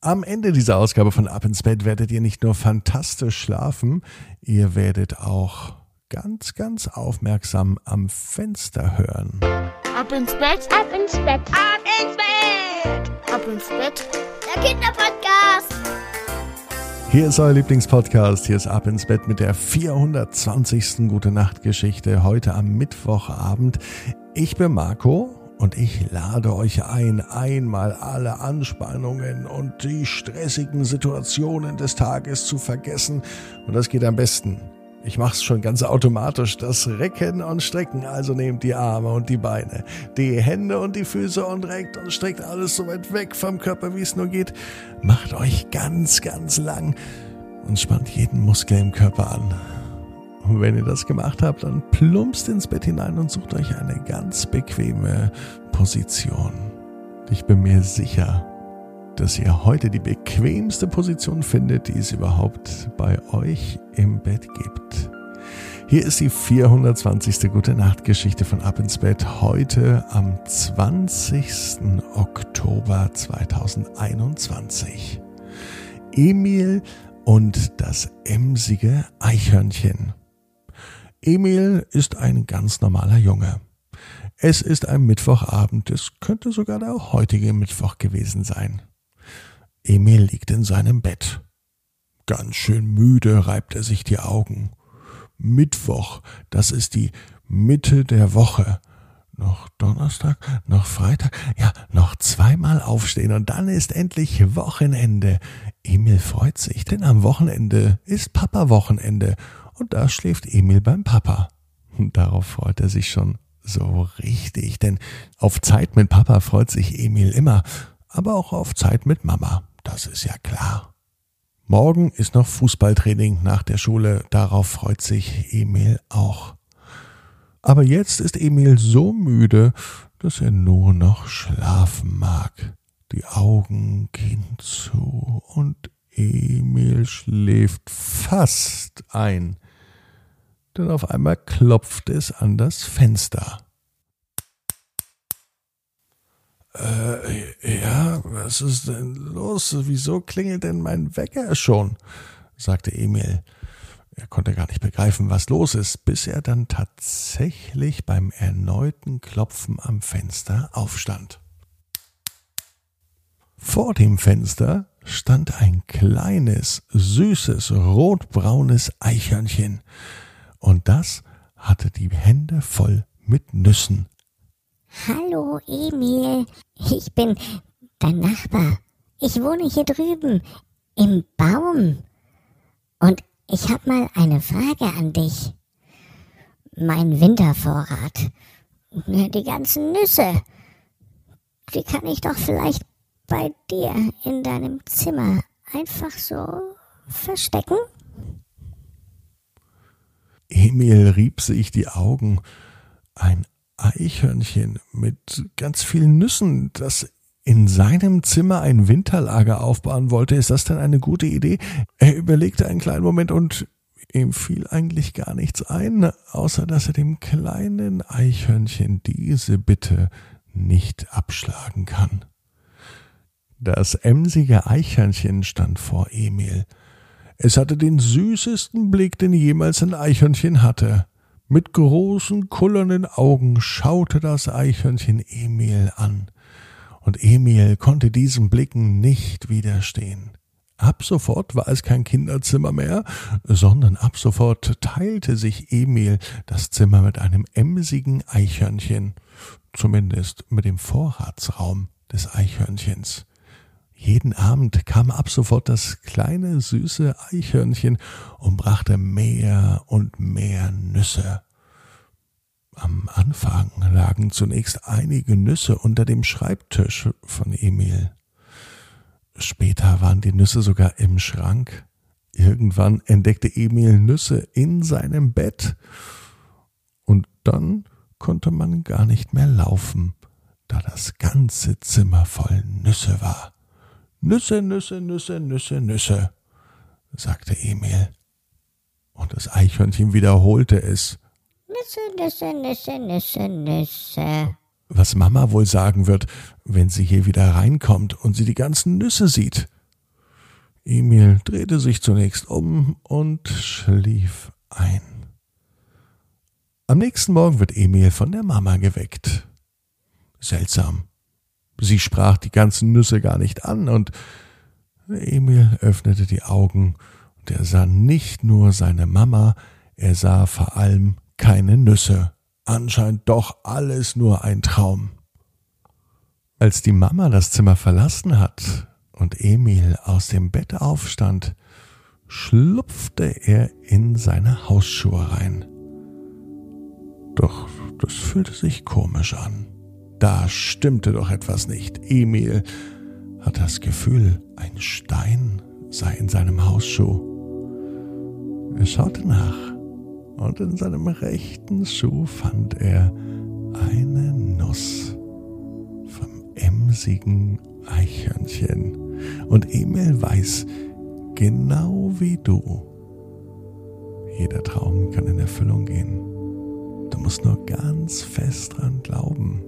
Am Ende dieser Ausgabe von Ab ins Bett werdet ihr nicht nur fantastisch schlafen, ihr werdet auch ganz, ganz aufmerksam am Fenster hören. Ab ins Bett, ab ins Bett, ab ins Bett, ab ins Bett. Der Kinderpodcast. Hier ist euer Lieblingspodcast. Hier ist Ab ins Bett mit der 420. Gute Nacht Geschichte heute am Mittwochabend. Ich bin Marco und ich lade euch ein, einmal alle Anspannungen und die stressigen Situationen des Tages zu vergessen. Und das geht am besten. Ich mache es schon ganz automatisch, das Recken und Strecken. Also nehmt die Arme und die Beine, die Hände und die Füße und reckt und streckt alles so weit weg vom Körper, wie es nur geht. Macht euch ganz, ganz lang und spannt jeden Muskel im Körper an. Und wenn ihr das gemacht habt, dann plumpst ins Bett hinein und sucht euch eine ganz bequeme Position. Ich bin mir sicher, dass ihr heute die bequemste Position findet, die es überhaupt bei euch im Bett gibt. Hier ist die 420. Gute Nacht Geschichte von Ab ins Bett heute am 20. Oktober 2021. Emil und das emsige Eichhörnchen. Emil ist ein ganz normaler Junge. Es ist ein Mittwochabend, es könnte sogar der heutige Mittwoch gewesen sein. Emil liegt in seinem Bett. Ganz schön müde reibt er sich die Augen. Mittwoch, das ist die Mitte der Woche. Noch Donnerstag, noch Freitag, ja, noch zweimal aufstehen und dann ist endlich Wochenende. Emil freut sich, denn am Wochenende ist Papa-Wochenende und da schläft Emil beim Papa. Und darauf freut er sich schon so richtig, denn auf Zeit mit Papa freut sich Emil immer, aber auch auf Zeit mit Mama, das ist ja klar. Morgen ist noch Fußballtraining nach der Schule, darauf freut sich Emil auch. Aber jetzt ist Emil so müde, dass er nur noch schlafen mag. Die Augen gehen zu und Emil schläft fast ein denn auf einmal klopft es an das Fenster. Äh, ja, was ist denn los? Wieso klingelt denn mein Wecker schon? sagte Emil. Er konnte gar nicht begreifen, was los ist, bis er dann tatsächlich beim erneuten Klopfen am Fenster aufstand. Vor dem Fenster stand ein kleines, süßes, rotbraunes Eichhörnchen und das hatte die Hände voll mit Nüssen. Hallo Emil, ich bin dein Nachbar. Ich wohne hier drüben im Baum. Und ich habe mal eine Frage an dich. Mein Wintervorrat, die ganzen Nüsse, die kann ich doch vielleicht bei dir in deinem Zimmer einfach so verstecken? Emil rieb sich die Augen. Ein Eichhörnchen mit ganz vielen Nüssen, das in seinem Zimmer ein Winterlager aufbauen wollte. Ist das denn eine gute Idee? Er überlegte einen kleinen Moment und ihm fiel eigentlich gar nichts ein, außer dass er dem kleinen Eichhörnchen diese Bitte nicht abschlagen kann. Das emsige Eichhörnchen stand vor Emil. Es hatte den süßesten Blick, den jemals ein Eichhörnchen hatte. Mit großen, kullernden Augen schaute das Eichhörnchen Emil an. Und Emil konnte diesen Blicken nicht widerstehen. Ab sofort war es kein Kinderzimmer mehr, sondern ab sofort teilte sich Emil das Zimmer mit einem emsigen Eichhörnchen, zumindest mit dem Vorratsraum des Eichhörnchens. Jeden Abend kam ab sofort das kleine süße Eichhörnchen und brachte mehr und mehr Nüsse. Am Anfang lagen zunächst einige Nüsse unter dem Schreibtisch von Emil. Später waren die Nüsse sogar im Schrank. Irgendwann entdeckte Emil Nüsse in seinem Bett. Und dann konnte man gar nicht mehr laufen, da das ganze Zimmer voll Nüsse war. Nüsse, Nüsse, Nüsse, Nüsse, Nüsse, sagte Emil. Und das Eichhörnchen wiederholte es. Nüsse, Nüsse, Nüsse, Nüsse, Nüsse. Was Mama wohl sagen wird, wenn sie hier wieder reinkommt und sie die ganzen Nüsse sieht. Emil drehte sich zunächst um und schlief ein. Am nächsten Morgen wird Emil von der Mama geweckt. Seltsam. Sie sprach die ganzen Nüsse gar nicht an und Emil öffnete die Augen und er sah nicht nur seine Mama, er sah vor allem keine Nüsse. Anscheinend doch alles nur ein Traum. Als die Mama das Zimmer verlassen hat und Emil aus dem Bett aufstand, schlupfte er in seine Hausschuhe rein. Doch das fühlte sich komisch an. Da stimmte doch etwas nicht. Emil hat das Gefühl, ein Stein sei in seinem Hausschuh. Er schaute nach und in seinem rechten Schuh fand er eine Nuss vom emsigen Eichhörnchen. Und Emil weiß, genau wie du, jeder Traum kann in Erfüllung gehen. Du musst nur ganz fest dran glauben.